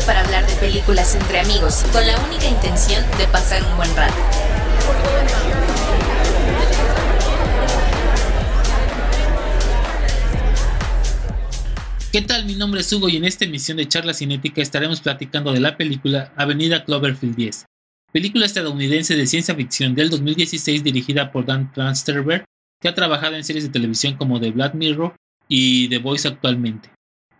para hablar de películas entre amigos, con la única intención de pasar un buen rato. ¿Qué tal? Mi nombre es Hugo y en esta emisión de Charla Cinética estaremos platicando de la película Avenida Cloverfield 10, película estadounidense de ciencia ficción del 2016 dirigida por Dan Transterberg, que ha trabajado en series de televisión como The Black Mirror y The Voice actualmente.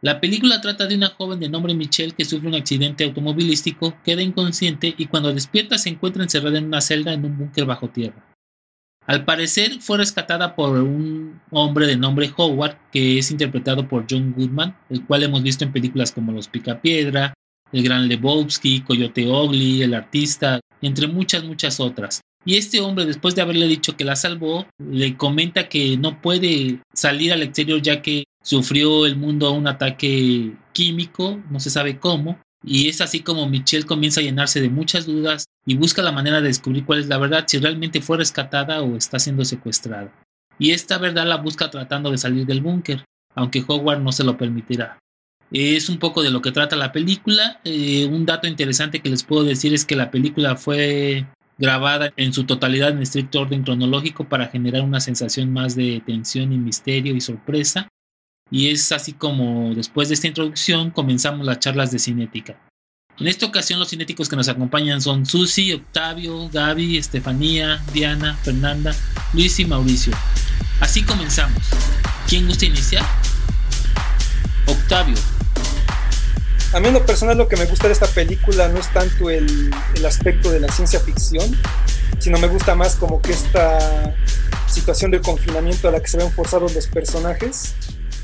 La película trata de una joven de nombre Michelle que sufre un accidente automovilístico, queda inconsciente y cuando despierta se encuentra encerrada en una celda en un búnker bajo tierra. Al parecer fue rescatada por un hombre de nombre Howard, que es interpretado por John Goodman, el cual hemos visto en películas como Los Picapiedra, El Gran Lebowski, Coyote Ugly, El Artista, entre muchas, muchas otras. Y este hombre, después de haberle dicho que la salvó, le comenta que no puede salir al exterior ya que sufrió el mundo un ataque químico, no se sabe cómo, y es así como Michelle comienza a llenarse de muchas dudas y busca la manera de descubrir cuál es la verdad, si realmente fue rescatada o está siendo secuestrada. Y esta verdad la busca tratando de salir del búnker, aunque Howard no se lo permitirá. Es un poco de lo que trata la película. Eh, un dato interesante que les puedo decir es que la película fue grabada en su totalidad en estricto orden cronológico para generar una sensación más de tensión y misterio y sorpresa. Y es así como después de esta introducción comenzamos las charlas de cinética. En esta ocasión los cinéticos que nos acompañan son Susi, Octavio, Gaby, Estefanía, Diana, Fernanda, Luis y Mauricio. Así comenzamos. ¿Quién gusta iniciar? Octavio. A mí en lo personal lo que me gusta de esta película no es tanto el, el aspecto de la ciencia ficción, sino me gusta más como que esta situación de confinamiento a la que se ven forzados los personajes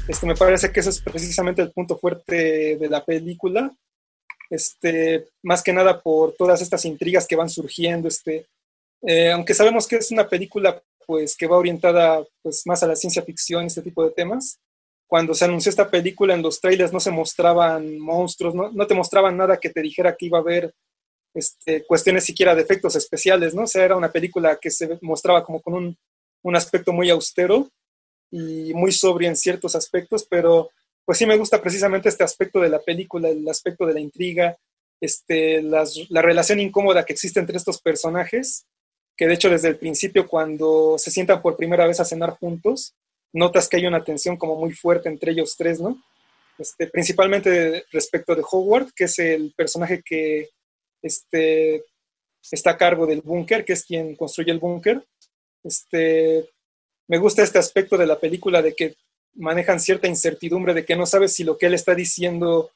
este, me parece que ese es precisamente el punto fuerte de la película. Este, más que nada por todas estas intrigas que van surgiendo. Este, eh, aunque sabemos que es una película pues, que va orientada pues, más a la ciencia ficción este tipo de temas, cuando se anunció esta película en los trailers no se mostraban monstruos, no, no te mostraban nada que te dijera que iba a haber este, cuestiones siquiera de efectos especiales, ¿no? O era una película que se mostraba como con un, un aspecto muy austero y muy sobria en ciertos aspectos, pero pues sí me gusta precisamente este aspecto de la película, el aspecto de la intriga, este, la relación incómoda que existe entre estos personajes, que de hecho desde el principio cuando se sientan por primera vez a cenar juntos, notas que hay una tensión como muy fuerte entre ellos tres, ¿no? Este, principalmente respecto de Howard, que es el personaje que este, está a cargo del búnker, que es quien construye el búnker. Este, me gusta este aspecto de la película de que manejan cierta incertidumbre de que no sabes si lo que él está diciendo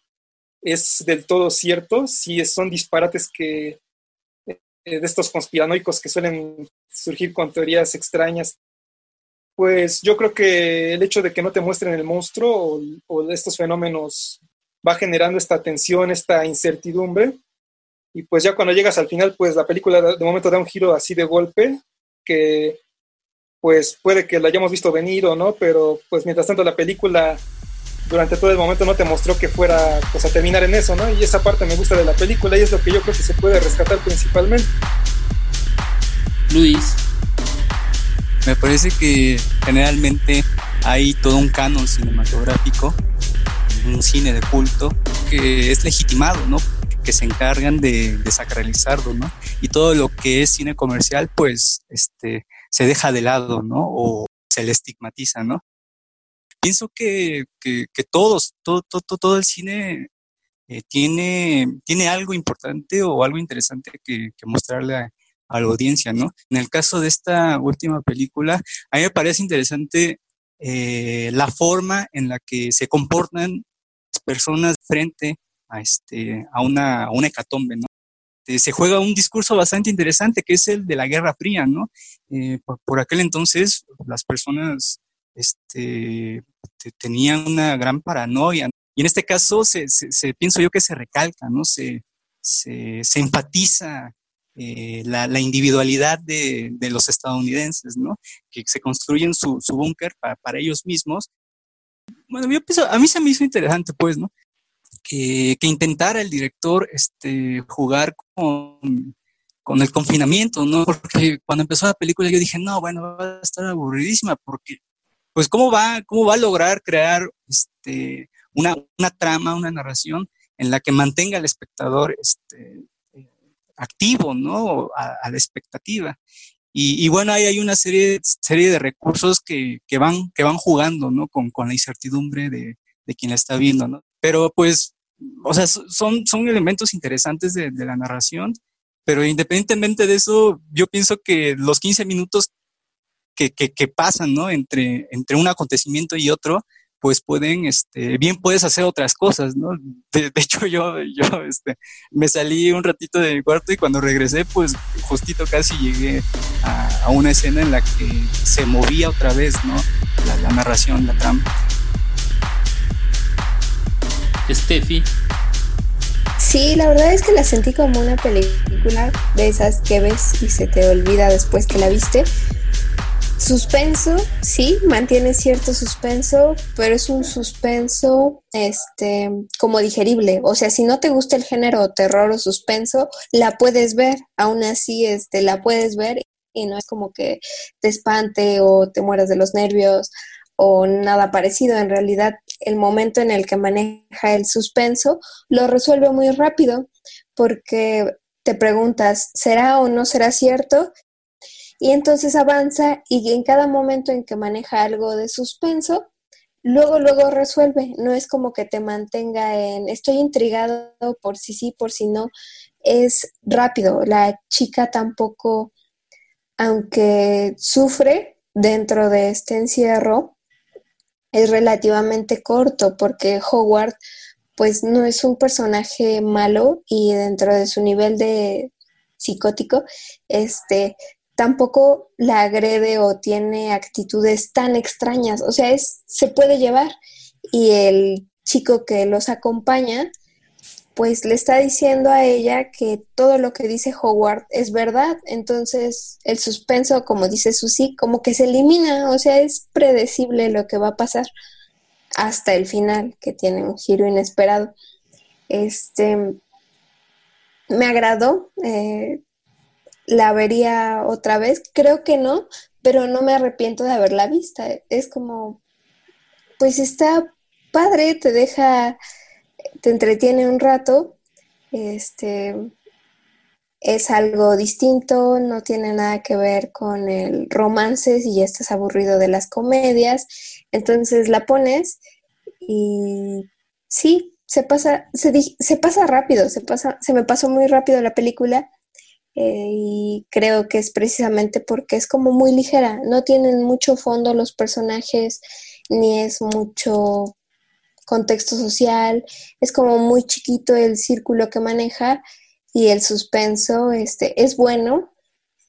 es del todo cierto, si son disparates que eh, de estos conspiranoicos que suelen surgir con teorías extrañas. Pues yo creo que el hecho de que no te muestren el monstruo o, o estos fenómenos va generando esta tensión, esta incertidumbre. Y pues ya cuando llegas al final, pues la película de momento da un giro así de golpe que pues puede que lo hayamos visto venir o no, pero pues mientras tanto la película durante todo el momento no te mostró que fuera pues a terminar en eso, ¿no? Y esa parte me gusta de la película y es lo que yo creo que se puede rescatar principalmente. Luis. Me parece que generalmente hay todo un canon cinematográfico, un cine de culto, que es legitimado, ¿no? que se encargan de, de sacralizarlo, ¿no? Y todo lo que es cine comercial, pues, este, se deja de lado, ¿no? O se le estigmatiza, ¿no? Pienso que, que, todos, todo, todo, todo el cine eh, tiene, tiene algo importante o algo interesante que, mostrarle a, la audiencia, ¿no? En el caso de esta última película, a mí me parece interesante eh, la forma en la que se comportan las personas frente a, este, a, una, a una hecatombe, ¿no? Este, se juega un discurso bastante interesante que es el de la Guerra Fría, ¿no? Eh, por, aquel entonces las personas este, tenían una gran paranoia. Y en este caso se, pienso yo que se recalca, ¿no? Se, se, enfatiza eh, la, individualidad de, los estadounidenses, ¿no? Que se construyen su, su búnker para, para, ellos mismos. Bueno, yo pienso, a mí se me hizo interesante, pues, ¿no? Que, intentara el director este, jugar con, con, el confinamiento, ¿no? Porque cuando empezó la película yo dije, no, bueno, va a estar aburridísima porque, pues, ¿cómo va, cómo va a lograr crear este, una, una trama, una narración en la que mantenga al espectador este, activo, ¿no? A, la expectativa. Y, bueno, ahí hay una serie, serie de recursos que, van, que van jugando, ¿no? Con, la incertidumbre de, quien la está viendo, ¿no? Pero pues, o sea, son, son elementos interesantes de, la narración, pero independientemente de eso, yo pienso que los 15 minutos que, que, pasan, ¿no? Entre, entre un acontecimiento y otro, pues pueden, este, bien puedes hacer otras cosas, ¿no? De, hecho, yo, yo, este, me salí un ratito de mi cuarto y cuando regresé, pues justito casi llegué a, una escena en la que se movía otra vez, ¿no? La, narración, la trama. Steffi. Sí, la verdad es que la sentí como una película de esas que ves y se te olvida después que la viste Suspenso, sí, mantiene cierto suspenso, pero es un suspenso este como digerible. O sea, si no te gusta el género terror o suspenso, la puedes ver, aún así este la puedes ver y no es como que te espante o te mueras de los nervios o nada parecido. En realidad, el momento en el que maneja el suspenso lo resuelve muy rápido porque te preguntas, ¿será o no será cierto? y entonces avanza y en cada momento en que maneja algo de suspenso, luego, luego resuelve. No es como que te mantenga en estoy intrigado por si sí, por si no. Es rápido. La chica tampoco, aunque sufre dentro de este encierro, es relativamente corto porque Howard pues no es un personaje malo y dentro de su nivel de psicótico, este, tampoco la agrede o tiene actitudes tan extrañas. O sea, es, se puede llevar. Y el chico que los acompaña, pues le está diciendo a ella que todo lo que dice Howard es verdad. Entonces, el suspenso, como dice Susie, como que se elimina. O sea, es predecible lo que va a pasar hasta el final, que tiene un giro inesperado. Este me agradó. Eh, la vería otra vez. Creo que no, pero no me arrepiento de haberla vista. Es como, pues está padre, te deja, te entretiene un rato. Este es algo distinto, no tiene nada que ver con el romance si ya estás aburrido de las comedias. Entonces la pones y sí, se pasa, se, pasa rápido, se pasa, se me pasó muy rápido la película eh, y creo que es precisamente porque es como muy ligera, no tienen mucho fondo los personajes, ni es mucho contexto social, es como muy chiquito el círculo que maneja y el suspenso este, es bueno,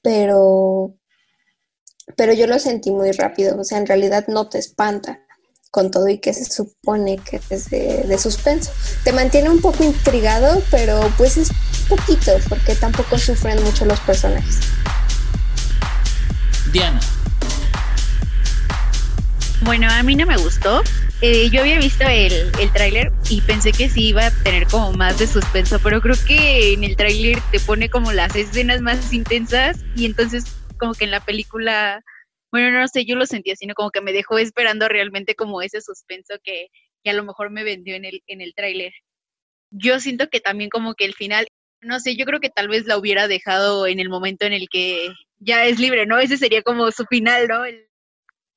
pero, pero yo lo sentí muy rápido, o sea, en realidad no te espanta con todo y que se supone que es de, suspenso. Te mantiene un poco intrigado, pero pues es poquito, porque tampoco sufren mucho los personajes. Diana. Bueno, a mí no me gustó. Eh, yo había visto el, el tráiler y pensé que sí iba a tener como más de suspenso, pero creo que en el tráiler te pone como las escenas más intensas y entonces como que en la película bueno, no sé, yo lo sentí así, ¿no? Como que me dejó esperando realmente como ese suspenso que, que a lo mejor me vendió en el, en el tráiler. Yo siento que también como que el final, no sé, yo creo que tal vez la hubiera dejado en el momento en el que ya es libre, ¿no? Ese sería como su final, ¿no?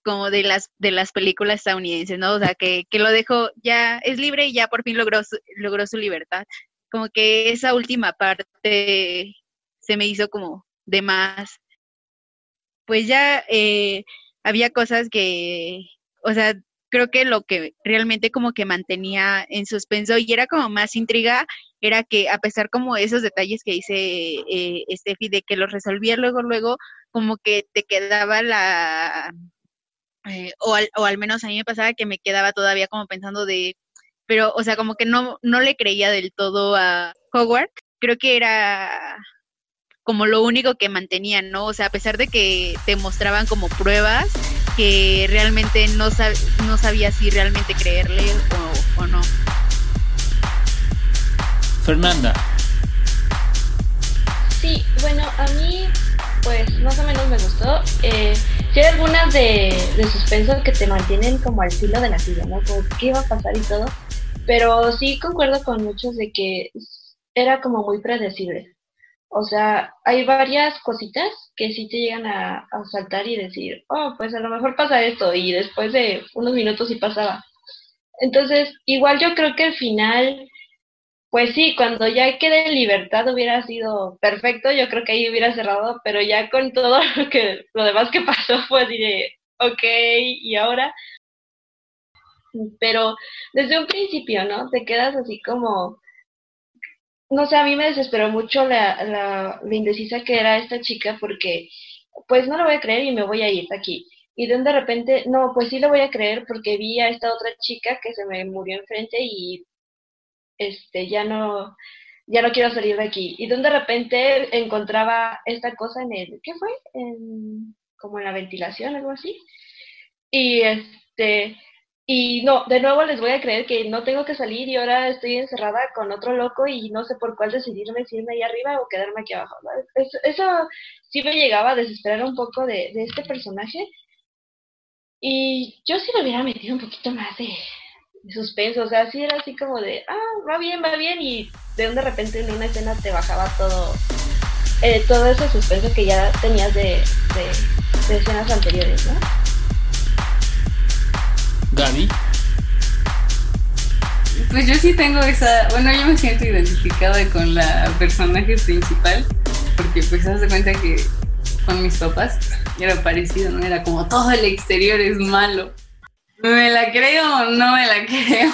Como de las de las películas estadounidenses, ¿no? O sea, que, que lo dejó, ya es libre y ya por fin logró su, logró su libertad. Como que esa última parte se me hizo como de más pues ya eh, había cosas que, o sea, creo que lo que realmente como que mantenía en suspenso y era como más intriga, era que a pesar como esos detalles que dice eh, Steffi de que los resolvía luego, luego, como que te quedaba la, eh, o, al, o al menos a mí me pasaba que me quedaba todavía como pensando de, pero, o sea, como que no, no le creía del todo a Howard. Creo que era como lo único que mantenían, ¿no? O sea, a pesar de que te mostraban como pruebas que realmente no, no sabía si realmente creerle o, no. Fernanda. Sí, bueno, a mí pues más o menos me gustó. Eh, hay algunas de, de suspenso que te mantienen como al filo de la silla, ¿no? Como qué va a pasar y todo. pero sí concuerdo con muchos de que era como muy predecible. O sea, hay varias cositas que sí te llegan a, a, saltar y decir, oh, pues a lo mejor pasa esto, y después de unos minutos sí pasaba. Entonces, igual yo creo que al final, pues sí, cuando ya quede en libertad hubiera sido perfecto, yo creo que ahí hubiera cerrado, pero ya con todo lo, que, lo demás que pasó, pues diré, ok, y ahora. Pero desde un principio, ¿no? Te quedas así como, no sé, a mí me desesperó mucho la, la, la, indecisa que era esta chica porque, pues no lo voy a creer y me voy a ir de aquí. Y de, de repente, no, pues sí lo voy a creer porque vi a esta otra chica que se me murió enfrente y este ya no ya no quiero salir de aquí. Y de, repente encontraba esta cosa en el, ¿qué fue? Como en la ventilación, algo así. Y este y no, de nuevo les voy a creer que no tengo que salir y ahora estoy encerrada con otro loco y no sé por cuál decidirme si irme ahí arriba o quedarme aquí abajo. Eso, eso, sí me llegaba a desesperar un poco de, este personaje. Y yo sí lo hubiera metido un poquito más de, suspenso. O sea, sí era así como de, ah, va bien, va bien. Y de un de repente en una escena te bajaba todo, eh, todo ese suspenso que ya tenías de, de escenas anteriores, ¿no? Gaby. Pues yo sí tengo esa, bueno, yo me siento identificada con la personaje principal, porque pues haz de cuenta que con mis papás era parecido, ¿no? Era como todo el exterior es malo. ¿Me la creo o no me la creo?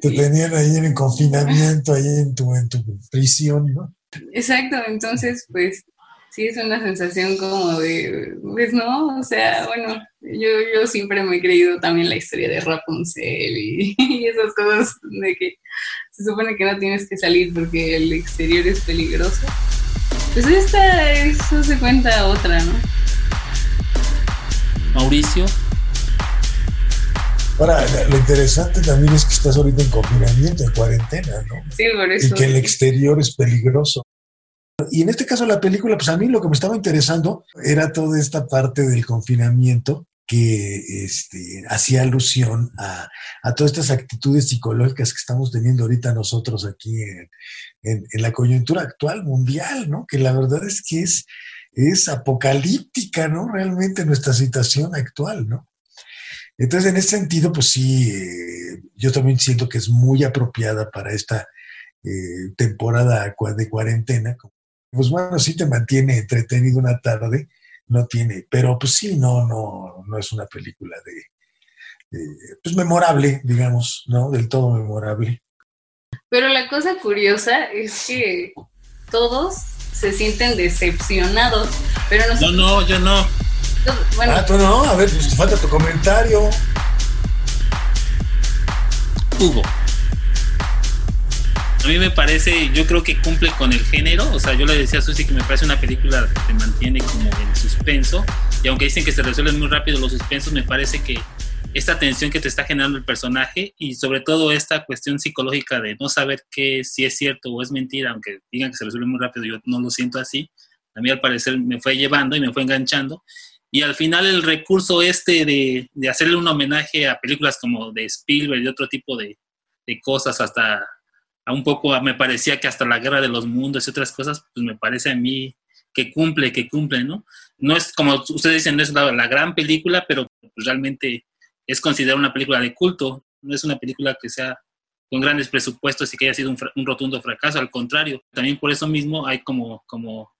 Te tenían ahí en confinamiento, ahí en tu, en tu prisión, ¿no? Exacto, entonces pues sí es una sensación como de, pues no, o sea, bueno, yo, yo siempre me he creído también la historia de Rapunzel y, y, esas cosas de que se supone que no tienes que salir porque el exterior es peligroso. Pues esta, eso se cuenta otra, ¿no? Mauricio. Ahora, lo interesante también es que estás ahorita en confinamiento, en cuarentena, ¿no? Sí, por eso. Y que el exterior es peligroso. Y en este caso la película, pues a mí lo que me estaba interesando era toda esta parte del confinamiento que este, hacía alusión a, a, todas estas actitudes psicológicas que estamos teniendo ahorita nosotros aquí en, en, en, la coyuntura actual mundial, ¿no? Que la verdad es que es, es apocalíptica, ¿no? Realmente nuestra situación actual, ¿no? Entonces, en ese sentido, pues sí, eh, yo también siento que es muy apropiada para esta eh, temporada de cuarentena, pues bueno, sí te mantiene entretenido una tarde, no tiene, pero pues sí, no, no, no es una película de, de, pues memorable, digamos, ¿no? Del todo memorable. Pero la cosa curiosa es que todos se sienten decepcionados, pero nosotros... No, no, yo no. Bueno, ah, tú no, a ver, pues te falta tu comentario. Hugo a mí me parece, yo creo que cumple con el género, o sea, yo le decía a Susi que me parece una película que te mantiene como en suspenso, y aunque dicen que se resuelven muy rápido los suspensos, me parece que esta tensión que te está generando el personaje y sobre todo esta cuestión psicológica de no saber qué si es cierto o es mentira, aunque digan que se resuelve muy rápido, yo no lo siento así, a mí al parecer me fue llevando y me fue enganchando. Y al final el recurso este de, de hacerle un homenaje a películas como de Spielberg y otro tipo de, de cosas, hasta a un poco me parecía que hasta la guerra de los mundos y otras cosas, pues me parece a mí que cumple, que cumple, ¿no? No es, como ustedes dicen, no es la, gran película, pero pues realmente es considerada una película de culto, no es una película que sea con grandes presupuestos y que haya sido un, un, rotundo fracaso, al contrario, también por eso mismo hay como, como,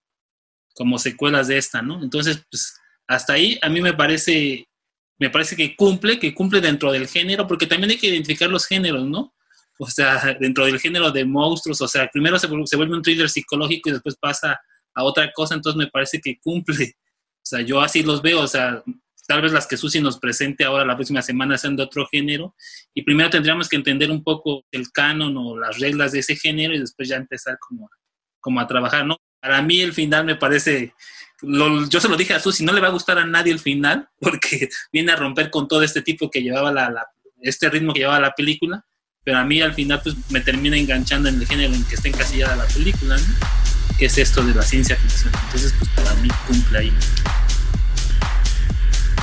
como secuelas de esta, ¿no? Entonces, pues hasta ahí a mí me parece, me parece que cumple, que cumple dentro del género, porque también hay que identificar los géneros, ¿no? o sea, dentro del género de monstruos, o sea, primero se, se, vuelve un thriller psicológico y después pasa a otra cosa, entonces me parece que cumple. O sea, yo así los veo, o sea, tal vez las que Susi nos presente ahora la próxima semana sean de otro género, y primero tendríamos que entender un poco el canon o las reglas de ese género y después ya empezar como, como a trabajar, ¿no? Para mí el final me parece, yo se lo dije a Susi, no le va a gustar a nadie el final, porque viene a romper con todo este tipo que llevaba la, este ritmo que llevaba la película, pero a mí al final pues me termina enganchando en el género en que está encasillada la película, que es esto de la ciencia ficción. Entonces pues para mí cumple ahí.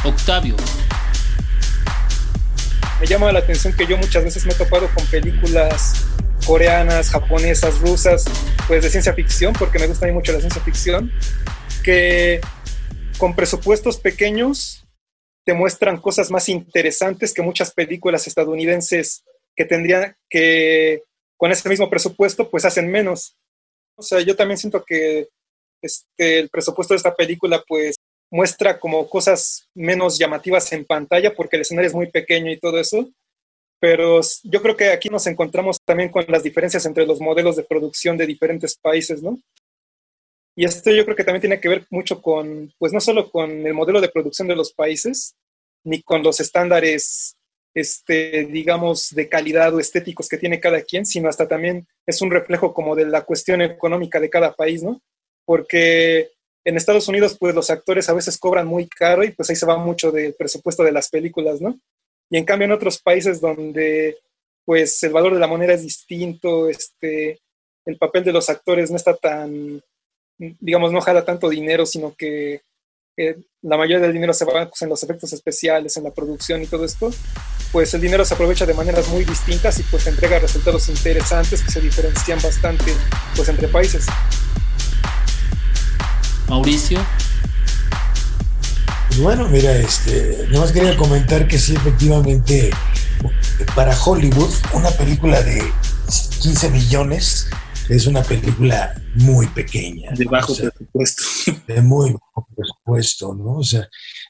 Octavio. me llama la atención que yo muchas veces me he topado con películas coreanas, japonesas, rusas, pues de ciencia ficción, porque me gusta a mucho la ciencia ficción, que con presupuestos pequeños te muestran cosas más interesantes que muchas películas estadounidenses que tendrían que con ese mismo presupuesto pues hacen menos. O sea, yo también siento que este, el presupuesto de esta película pues muestra como cosas menos llamativas en pantalla porque el escenario es muy pequeño y todo eso. Pero yo creo que aquí nos encontramos también con las diferencias entre los modelos de producción de diferentes países, ¿no? Y esto yo creo que también tiene que ver mucho con, pues no solo con el modelo de producción de los países, ni con los estándares, este, digamos, de calidad o estéticos que tiene cada quien, sino hasta también es un reflejo como de la cuestión económica de cada país, ¿no? Porque en Estados Unidos, pues los actores a veces cobran muy caro y pues ahí se va mucho del presupuesto de las películas, ¿no? Y en cambio en otros países donde pues el valor de la moneda es distinto, este, el papel de los actores no está tan, digamos, no jala tanto dinero, sino que la mayoría del dinero se va pues, en los efectos especiales, en la producción y todo esto, pues el dinero se aprovecha de maneras muy distintas y pues entrega resultados interesantes que se diferencian bastante pues entre países. Mauricio. Pues bueno, mira, este, más quería comentar que sí, efectivamente, para Hollywood, una película de 15 millones es una película muy pequeña. De bajo presupuesto. De muy bajo presupuesto, ¿no? O sea,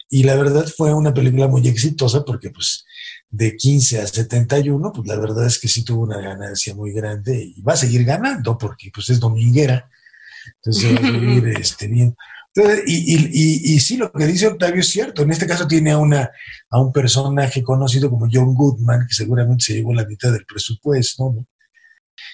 y la verdad fue una película muy exitosa porque, pues, de 15 a 71, pues la verdad es que sí tuvo una ganancia muy grande y va a seguir ganando porque, pues, es dominguera entonces va a seguir este, bien. y, y, y, sí, lo que dice Octavio es cierto. En este caso tiene a, una, a un personaje conocido como John Goodman, que seguramente se llevó la mitad del presupuesto. ¿no?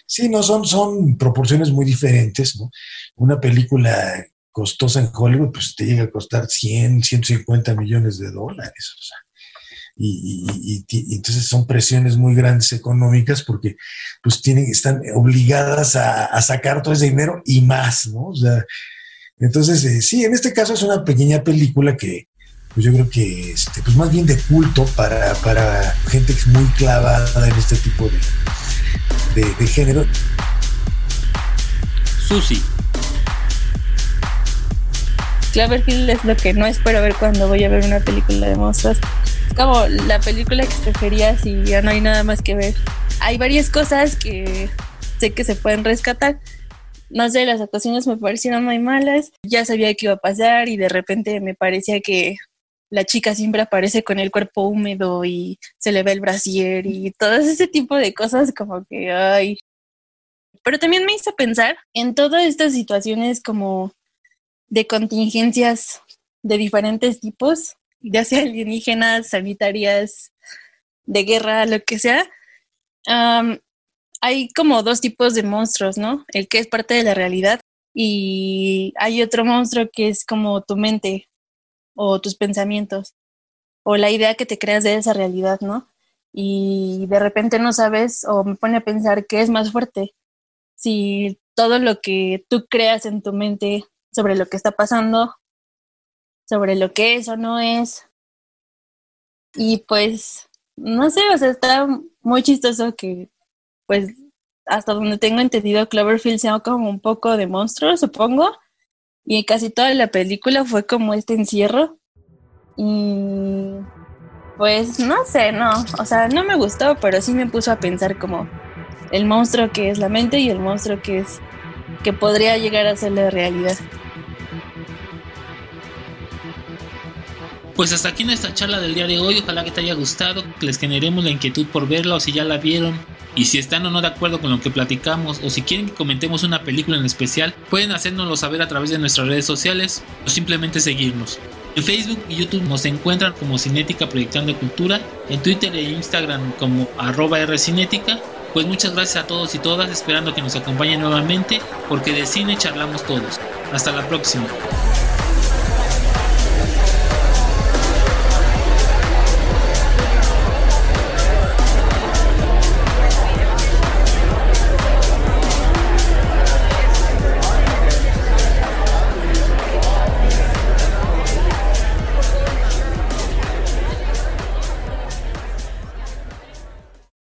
Sí, no, son, son proporciones muy diferentes. ¿no? Una película costosa en Hollywood, pues te llega a costar 100, 150 millones de dólares. Y, entonces son presiones muy grandes económicas porque pues tienen, están obligadas a, sacar todo ese dinero y más, ¿no? O sea, entonces eh, sí, en este caso es una pequeña película que pues yo creo que este, pues más bien de culto para, para gente que es muy clavada en este tipo de, de, de género. Susi. Cloverfield es lo que no espero ver cuando voy a ver una película de monstruos como la película que prefería si ya no hay nada más que ver. Hay varias cosas que sé que se pueden rescatar. No sé, las actuaciones me parecieron muy malas. Ya sabía que iba a pasar y de repente me parecía que la chica siempre aparece con el cuerpo húmedo y se le ve el brasier y todo ese tipo de cosas como que, ay. Pero también me hizo pensar en todas estas situaciones como de contingencias de diferentes tipos ya sea alienígenas, sanitarias, de guerra, lo que sea, hay como dos tipos de monstruos, ¿no? El que es parte de la realidad y hay otro monstruo que es como tu mente o tus pensamientos o la idea que te creas de esa realidad, ¿no? Y de repente no sabes o me pone a pensar qué es más fuerte, si todo lo que tú creas en tu mente sobre lo que está pasando sobre lo que es o no es. Y pues, no sé, o sea, está muy chistoso que, pues, hasta donde tengo entendido, Cloverfield sea como un poco de monstruo, supongo. Y casi toda la película fue como este encierro. Y pues no sé, no, o sea, no me gustó, pero sí me puso a pensar como el monstruo que es la mente y el monstruo que es que podría llegar a ser la realidad. Pues hasta aquí nuestra charla del día de hoy, ojalá que te haya gustado, que les generemos la inquietud por verla o si ya la vieron. Y si están o no de acuerdo con lo que platicamos o si quieren que comentemos una película en especial, pueden hacérnoslo saber a través de nuestras redes sociales o simplemente seguirnos. En Facebook y YouTube nos encuentran como Cinética Proyectando Cultura, en Twitter e Instagram como arroba Rcinética. Pues muchas gracias a todos y todas, esperando que nos acompañen nuevamente, porque de cine charlamos todos. Hasta la próxima.